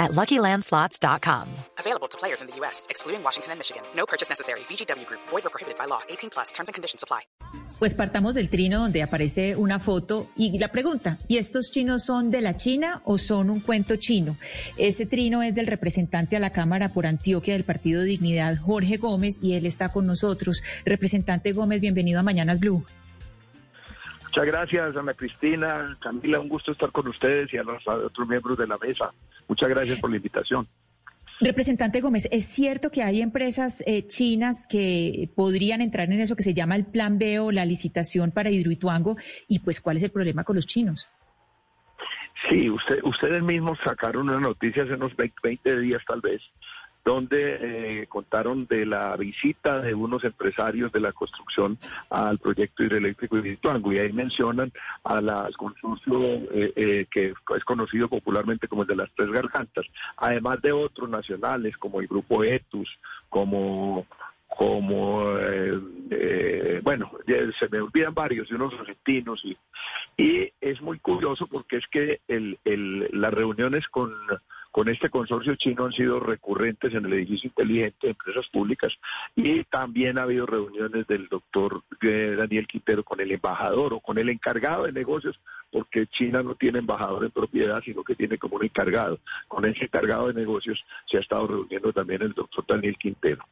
at LuckyLandSlots.com. Available to players in the U.S., excluding Washington and Michigan. No purchase necessary. VGW Group. Void or prohibited by law. 18 plus. Terms and conditions apply. Pues partamos del trino donde aparece una foto y la pregunta, ¿y estos chinos son de la China o son un cuento chino? Ese trino es del representante a la Cámara por Antioquia del Partido Dignidad, Jorge Gómez, y él está con nosotros. Representante Gómez, bienvenido a Mañanas Blue. Muchas gracias, Ana Cristina. Camila, un gusto estar con ustedes y a los otros miembros de la mesa. Muchas gracias por la invitación. Representante Gómez, ¿es cierto que hay empresas eh, chinas que podrían entrar en eso que se llama el Plan B o la licitación para Hidroituango? Y pues, ¿cuál es el problema con los chinos? Sí, usted, ustedes mismos sacaron una noticia hace unos 20 días tal vez, donde eh, contaron de la visita de unos empresarios de la construcción al proyecto hidroeléctrico de Hidroituango y ahí mencionan a la consorcio eh, eh, que es conocido popularmente como el de las tres gargantas, además de otros nacionales como el grupo Etus, como como bueno, se me olvidan varios, y unos argentinos, y, y es muy curioso porque es que el, el, las reuniones con con este consorcio chino han sido recurrentes en el edificio inteligente de empresas públicas y también ha habido reuniones del doctor eh, Daniel Quintero con el embajador o con el encargado de negocios, porque China no tiene embajador en propiedad, sino que tiene como un encargado. Con ese encargado de negocios se ha estado reuniendo también el doctor Daniel Quintero.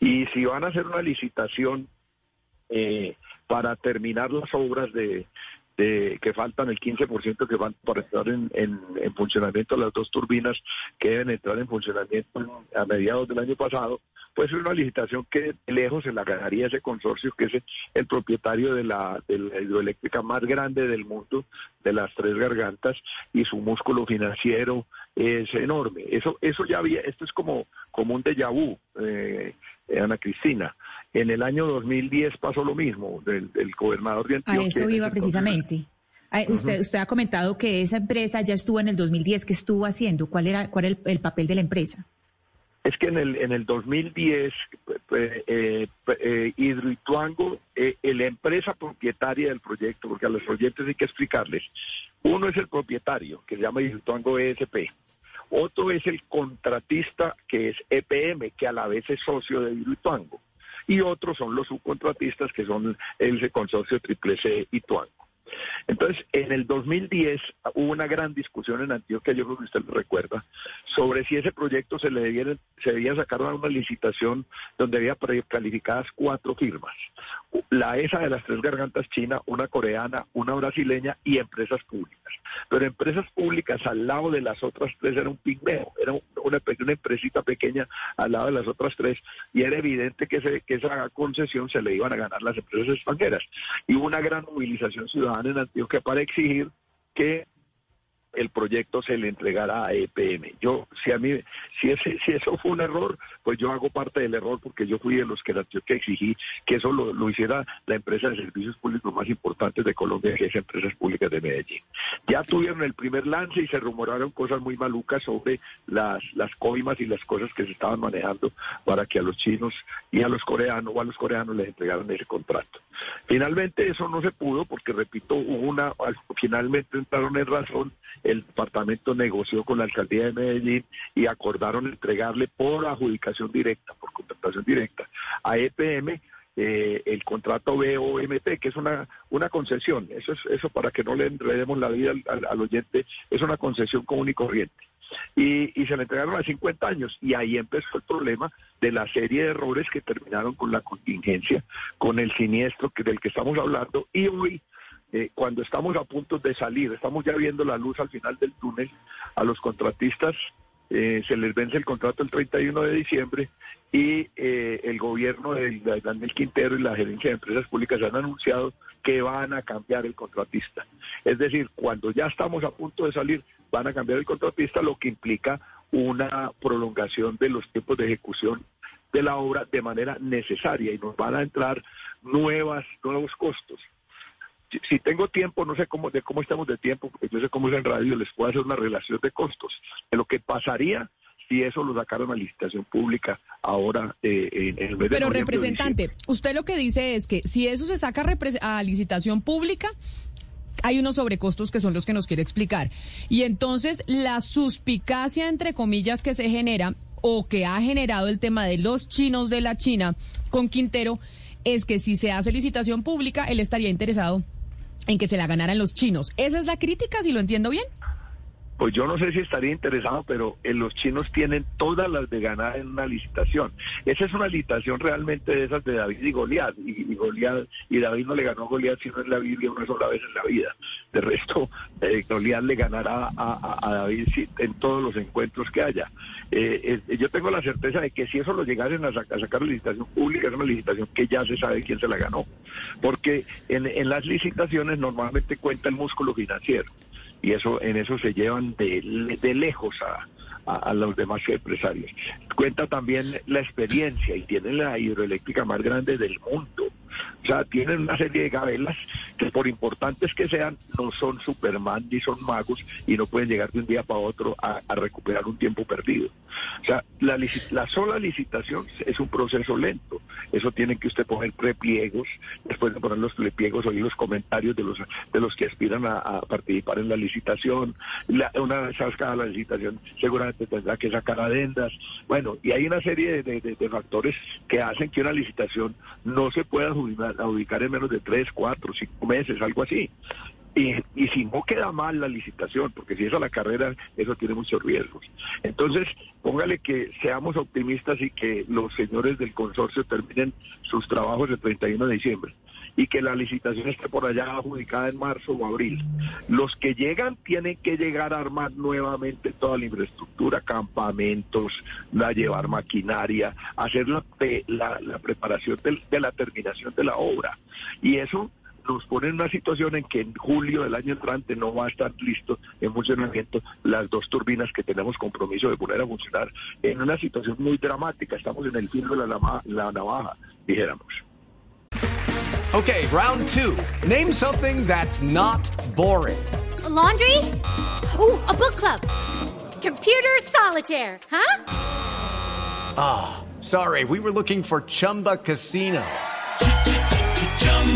Y si van a hacer una licitación eh, para terminar las obras de, que faltan el 15% que van para entrar en, en, funcionamiento las dos turbinas que deben entrar en funcionamiento a mediados del año pasado, pues es una licitación que lejos se la ganaría ese consorcio que es el propietario de la, de la hidroeléctrica más grande del mundo, de las tres gargantas, y su músculo financiero es enorme. Eso, eso ya había, esto es como, como un déjà vu, eh, Ana Cristina. En el año 2010 pasó lo mismo, del, gobernador de Antioquia. A eso iba precisamente. usted, usted ha comentado que esa empresa ya estuvo en el 2010. ¿Qué estuvo haciendo? ¿Cuál era, cuál era el, papel de la empresa? Es que en el, en el 2010, eh, eh, Hidroituango, eh, la empresa propietaria del proyecto, porque a los proyectos hay que explicarles, uno es el propietario, que se llama Hidroituango ESP. Otro es el contratista, que es EPM, que a la vez es socio de Hidroituango. Y otros son los subcontratistas, que son el consorcio Triple C y Tuango. Entonces, en el 2010 hubo una gran discusión en Antioquia, yo creo que usted lo recuerda, sobre si ese proyecto se le debía, se debía sacar una licitación donde había calificadas cuatro firmas. La ESA de las tres gargantas china, una coreana, una brasileña y empresas públicas. Pero empresas públicas al lado de las otras tres era un pigmeo, era una, una empresita pequeña al lado de las otras tres y era evidente que, que esa concesión se le iban a ganar las empresas extranjeras. Y hubo una gran movilización ciudadana en Antioquia para exigir que el proyecto se le entregará a EPM. Yo, si a mí, si ese, si eso fue un error, pues yo hago parte del error porque yo fui de los que, que exigí que eso lo, hiciera la empresa de servicios públicos más importante de Colombia, que es Empresas Públicas de Medellín. Ya tuvieron el primer lance y se rumoraron cosas muy malucas sobre las, las coimas y las cosas que se estaban manejando para que a los chinos y a los coreanos o a los coreanos les entregaran ese contrato. Finalmente eso no se pudo porque, repito, hubo una, finalmente entraron en razón el departamento negoció con la alcaldía de Medellín y acordaron entregarle por adjudicación directa, por contratación directa, a EPM eh, el contrato BOMT, que es una, una concesión. Eso es eso para que no le enredemos la vida al, oyente, es una concesión común y corriente. Y, y, se le entregaron a 50 años y ahí empezó el problema de la serie de errores que terminaron con la contingencia, con el siniestro que, del que estamos hablando y hoy eh, cuando estamos a punto de salir, estamos ya viendo la luz al final del túnel, a los contratistas eh, se les vence el contrato el 31 de diciembre y eh, el gobierno de Daniel Quintero y la gerencia de empresas públicas han anunciado que van a cambiar el contratista. Es decir, cuando ya estamos a punto de salir, van a cambiar el contratista, lo que implica una prolongación de los tiempos de ejecución de la obra de manera necesaria y nos van a entrar nuevas, nuevos costos. Si, tengo tiempo, no sé cómo, de cómo estamos de tiempo, porque yo sé cómo es en radio, les puedo hacer una relación de costos, de lo que pasaría si eso lo sacaron a licitación pública ahora eh, en, el mes Pero representante, usted lo que dice es que si eso se saca a licitación pública, hay unos sobrecostos que son los que nos quiere explicar. Y entonces la suspicacia, entre comillas, que se genera o que ha generado el tema de los chinos de la China con Quintero es que si se hace licitación pública, él estaría interesado en que se la ganaran los chinos. ¿Esa es la crítica, si lo entiendo bien? Pues yo no sé si estaría interesado, pero en los chinos tienen todas las de ganar en una licitación. Esa es una licitación realmente de esas de David y Goliat. Y, Goliat, y David no le ganó a Goliat sino en la Biblia una sola vez en la vida. De resto, eh, Goliat le ganará a, David en todos los encuentros que haya. Eh, eh, yo tengo la certeza de que si eso lo llegasen a, sacar, a sacar licitación pública, es una licitación que ya se sabe quién se la ganó. Porque en las licitaciones normalmente cuenta el músculo financiero y eso en eso se llevan de, de lejos a, a, los demás empresarios. Cuenta también la experiencia y tienen la hidroeléctrica más grande del mundo. O sea, tienen una serie de gabelas que por importantes que sean, no son Superman ni son magos y no pueden llegar de un día para otro a, recuperar un tiempo perdido. O sea, la, la sola licitación es un proceso lento. Eso tiene que usted poner prepliegos, después de poner los prepliegos, oír los comentarios de los de los que aspiran a, participar en la licitación. una vez sacada la licitación, seguramente tendrá que sacar adendas. Bueno, y hay una serie de, de factores que hacen que una licitación no se pueda ubicar en menos de tres, cuatro, cinco meses, algo así. Y, y, si no queda mal la licitación, porque si es a la carrera, eso tiene muchos riesgos. Entonces, póngale que seamos optimistas y que los señores del consorcio terminen sus trabajos el 31 de diciembre y que la licitación esté por allá adjudicada en marzo o abril. Los que llegan tienen que llegar a armar nuevamente toda la infraestructura, campamentos, a llevar maquinaria, hacer la, la, preparación de la terminación de la obra. Y eso nos pone en una situación en que en julio del año entrante no va a estar listo en funcionamiento las dos turbinas que tenemos compromiso de poner a funcionar en una situación muy dramática. Estamos en el fin de la, la navaja, dijéramos. Okay, round two. Name something that's not boring. A laundry? Ooh, a book club. Computer solitaire, huh? Ah, oh, sorry, we were looking for Chumba Casino.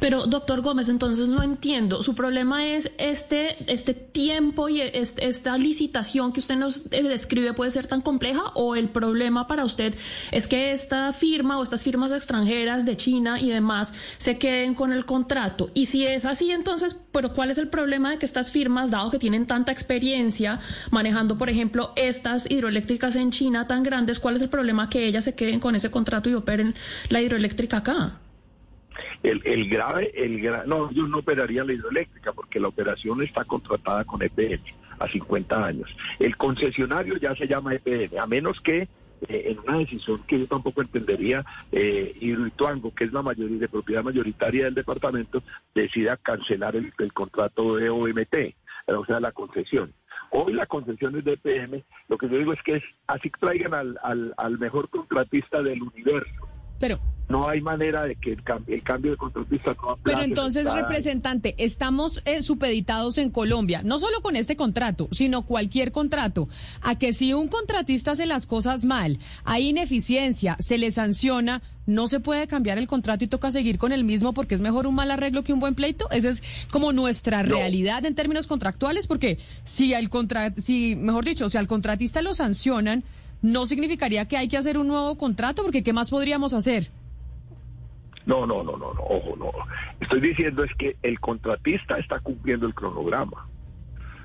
Pero, doctor Gómez, entonces no entiendo. Su problema es este, este tiempo y este, esta licitación que usted nos eh, describe puede ser tan compleja o el problema para usted es que esta firma o estas firmas extranjeras de China y demás se queden con el contrato. Y si es así, entonces, pero ¿cuál es el problema de que estas firmas, dado que tienen tanta experiencia manejando, por ejemplo, estas hidroeléctricas en China tan grandes, cuál es el problema que ellas se queden con ese contrato y operen la hidroeléctrica acá? El, grave, el no, yo no operaría la hidroeléctrica porque la operación está contratada con EPN a 50 años. El concesionario ya se llama EPN, a menos que eh, en una decisión que yo tampoco entendería, eh, Hidroituango, que es la mayoría de propiedad mayoritaria del departamento, decida cancelar el, contrato de OMT, eh, o sea, la concesión. Hoy la concesión es de EPM, lo que yo digo es que es así traigan al, al mejor contratista del universo. Pero no hay manera de que el, cambio, de contratista no Pero entonces, representante, estamos eh, supeditados en Colombia, no solo con este contrato, sino cualquier contrato, a que si un contratista hace las cosas mal, hay ineficiencia, se le sanciona, no se puede cambiar el contrato y toca seguir con el mismo porque es mejor un mal arreglo que un buen pleito. Esa es como nuestra realidad en términos contractuales, porque si al contra si, mejor dicho, si al contratista lo sancionan, no significaría que hay que hacer un nuevo contrato, porque ¿qué más podríamos hacer? No, no, no, no, no, ojo, no. Estoy diciendo es que el contratista está cumpliendo el cronograma.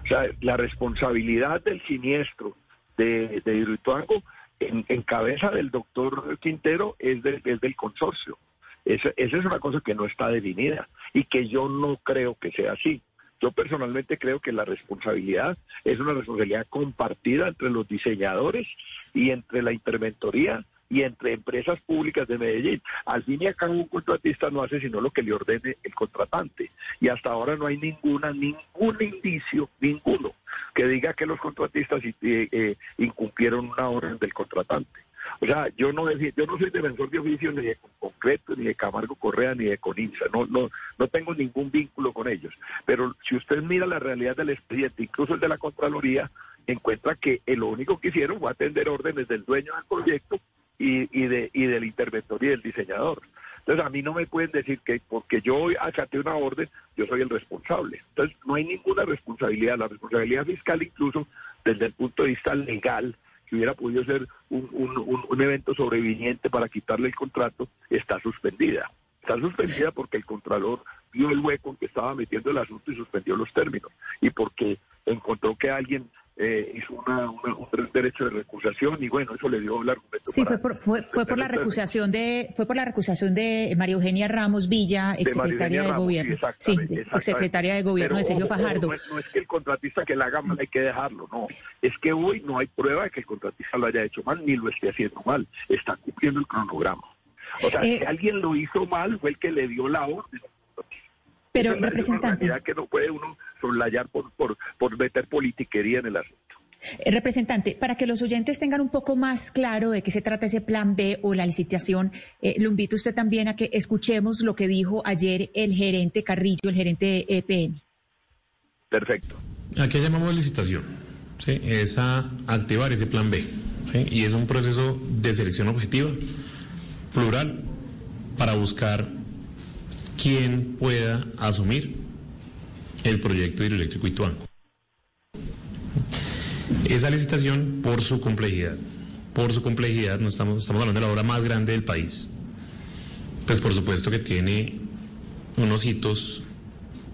O sea, la responsabilidad del siniestro de, de Hidroituango en, cabeza del doctor Quintero es, es del consorcio. Esa, esa es una cosa que no está definida y que yo no creo que sea así. Yo personalmente creo que la responsabilidad es una responsabilidad compartida entre los diseñadores y entre la interventoría y entre empresas públicas de Medellín. Al fin y al cabo, un contratista no hace sino lo que le ordene el contratante. Y hasta ahora no hay ninguna, ningún indicio, ninguno, que diga que los contratistas eh, eh, incumplieron una orden del contratante. O sea, yo no yo no soy defensor de oficio ni de concreto, ni de Camargo Correa, ni de Coninsa. No, no, no tengo ningún vínculo con ellos. Pero si usted mira la realidad del expediente, incluso el de la Contraloría, encuentra que lo único que hicieron fue atender órdenes del dueño del proyecto y, y, de, y del interventor y del diseñador. Entonces a mí no me pueden decir que porque yo acaté una orden, yo soy el responsable. Entonces no hay ninguna responsabilidad. La responsabilidad fiscal incluso desde el punto de vista legal, que hubiera podido ser un, un, un evento sobreviviente para quitarle el contrato, está suspendida. Está suspendida porque el Contralor vio el hueco en que estaba metiendo el asunto y suspendió los términos. Y porque encontró que alguien eh, hizo una, un derecho de recusación y bueno, eso le dio el argumento. Sí, fue por, fue, fue por la recusación de fue por la recusación de María Eugenia Ramos Villa, exsecretaria de, Gobierno. Sí, exsecretaria de Gobierno de Sergio Fajardo. no, es, que el contratista que la haga mal hay que dejarlo, no. Es que hoy no hay prueba de que el contratista lo haya hecho mal ni lo esté haciendo mal. Está cumpliendo el cronograma. O sea, eh, si alguien lo hizo mal fue el que le dio la orden pero, representante. que no puede uno soslayar por, por, por meter politiquería en el asunto. Eh, representante, para que los oyentes tengan un poco más claro de qué se trata ese plan B o la licitación, eh, lo invito usted también a que escuchemos lo que dijo ayer el gerente Carrillo, el gerente de EPN. Perfecto. ¿A qué llamamos licitación? ¿Sí? Es a activar ese plan B. Y es un proceso de selección objetiva, plural, para buscar quien pueda asumir el proyecto hidroeléctrico Ituango. Esa licitación, por su complejidad, por su complejidad, no estamos, estamos hablando de la obra más grande del país, pues por supuesto que tiene unos hitos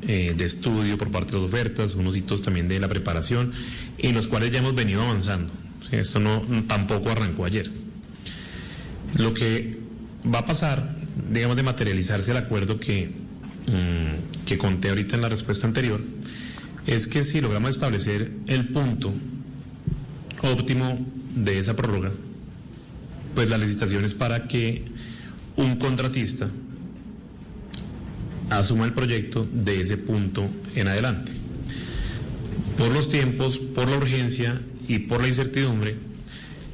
eh, de estudio por parte de las ofertas, unos hitos también de la preparación, en los cuales ya hemos venido avanzando. Esto no tampoco arrancó ayer. Lo que va a pasar digamos, de materializarse el acuerdo que, mm, que conté ahorita en la respuesta anterior, es que si logramos establecer el punto óptimo de esa prórroga, pues la licitación es para que un contratista asuma el proyecto de ese punto en adelante. Por los tiempos, por la urgencia y por la incertidumbre,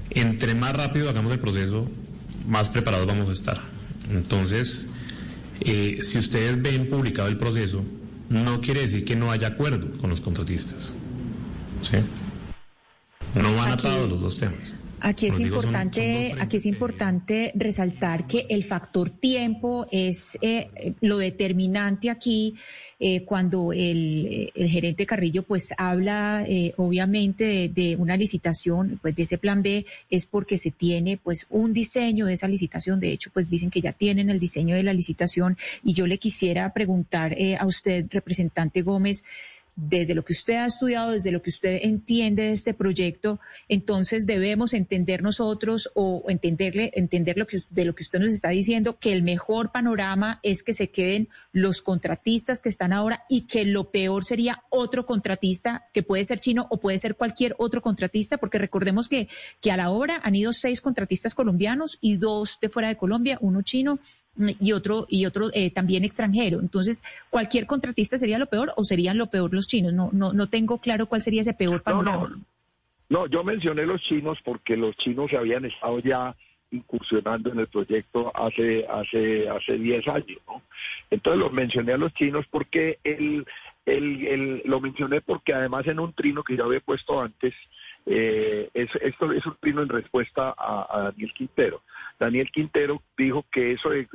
entre más rápido hagamos el proceso, más preparados vamos a estar. Entonces, eh, si ustedes ven publicado el proceso, no quiere decir que no haya acuerdo con los contratistas. ¿sí? No van atados los dos temas. Aquí es importante, aquí es importante resaltar que el factor tiempo es eh, lo determinante aquí eh, cuando el, gerente Carrillo pues habla eh, obviamente de, una licitación, pues de ese plan B es porque se tiene pues un diseño de esa licitación. De hecho, pues dicen que ya tienen el diseño de la licitación y yo le quisiera preguntar a usted, representante Gómez, desde lo que usted ha estudiado, desde lo que usted entiende de este proyecto, entonces debemos entender nosotros o entenderle, entender lo que, de lo que usted nos está diciendo, que el mejor panorama es que se queden los contratistas que están ahora y que lo peor sería otro contratista que puede ser chino o puede ser cualquier otro contratista, porque recordemos que, que a la hora han ido seis contratistas colombianos y dos de fuera de Colombia, uno chino y otro y otro eh, también extranjero. Entonces, cualquier contratista sería lo peor o serían lo peor los chinos. No no no tengo claro cuál sería ese peor panorama. No, yo mencioné los chinos porque los chinos se habían estado ya incursionando en el proyecto hace hace hace 10 años, ¿no? Entonces los mencioné a los chinos porque el, el, el, lo mencioné porque además en un trino que ya había puesto antes eh, es, esto es un trino en respuesta a, Daniel Quintero. Daniel Quintero dijo que eso de,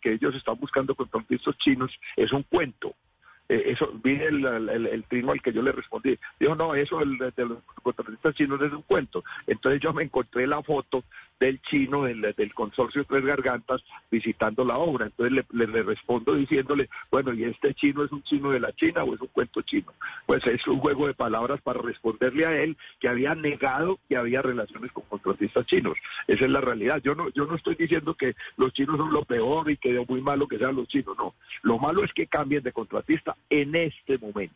que ellos están buscando contratistas chinos es un cuento. Eh, eso, vi el, el, trino al que yo le respondí. Dijo, no, eso de, de los contratistas chinos es un cuento. Entonces yo me encontré la foto del chino, del, del consorcio Tres Gargantas, visitando la obra. Entonces le, le, respondo diciéndole, bueno, ¿y este chino es un chino de la China o es un cuento chino? Pues es un juego de palabras para responderle a él que había negado que había relaciones con contratistas chinos. Esa es la realidad. Yo no, yo no estoy diciendo que los chinos son lo peor y que es muy malo que sean los chinos, no. Lo malo es que cambien de contratista en este momento.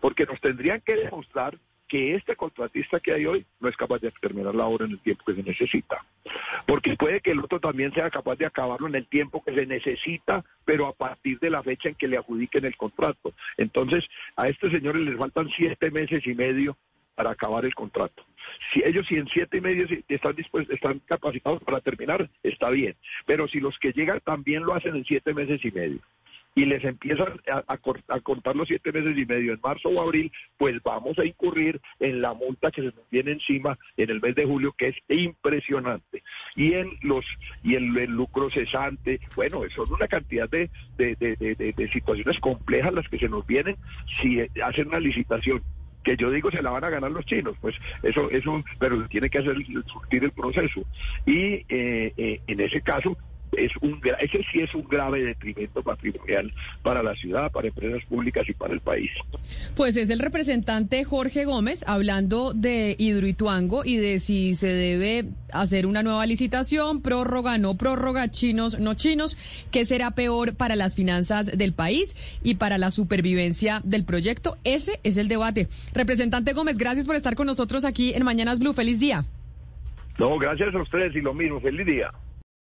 Porque nos tendrían que demostrar que este contratista que hay hoy no es capaz de terminar la obra en el tiempo que se necesita. Porque puede que el otro también sea capaz de acabarlo en el tiempo que se necesita, pero a partir de la fecha en que le adjudiquen el contrato. Entonces, a este señores les faltan siete meses y medio para acabar el contrato. Si ellos si en siete y medio están dispuestos, están capacitados para terminar, está bien. Pero si los que llegan también lo hacen en siete meses y medio y les empiezan a, contar los siete meses y medio en marzo o abril, pues vamos a incurrir en la multa que se nos viene encima en el mes de julio, que es impresionante. Y en los y el, lucro cesante, bueno, son una cantidad de, de, de situaciones complejas las que se nos vienen si hacen una licitación que yo digo se la van a ganar los chinos, pues eso, eso, pero tiene que hacer surtir el proceso. Y eh, eh, en ese caso, es un ese sí es un grave detrimento patrimonial para la ciudad, para empresas públicas y para el país. Pues es el representante Jorge Gómez hablando de Hidroituango y de si se debe hacer una nueva licitación, prórroga, no prórroga, chinos, no chinos, qué será peor para las finanzas del país y para la supervivencia del proyecto. Ese es el debate. Representante Gómez, gracias por estar con nosotros aquí en Mañanas Blue. Feliz día. No, gracias a ustedes y lo mismo. Feliz día.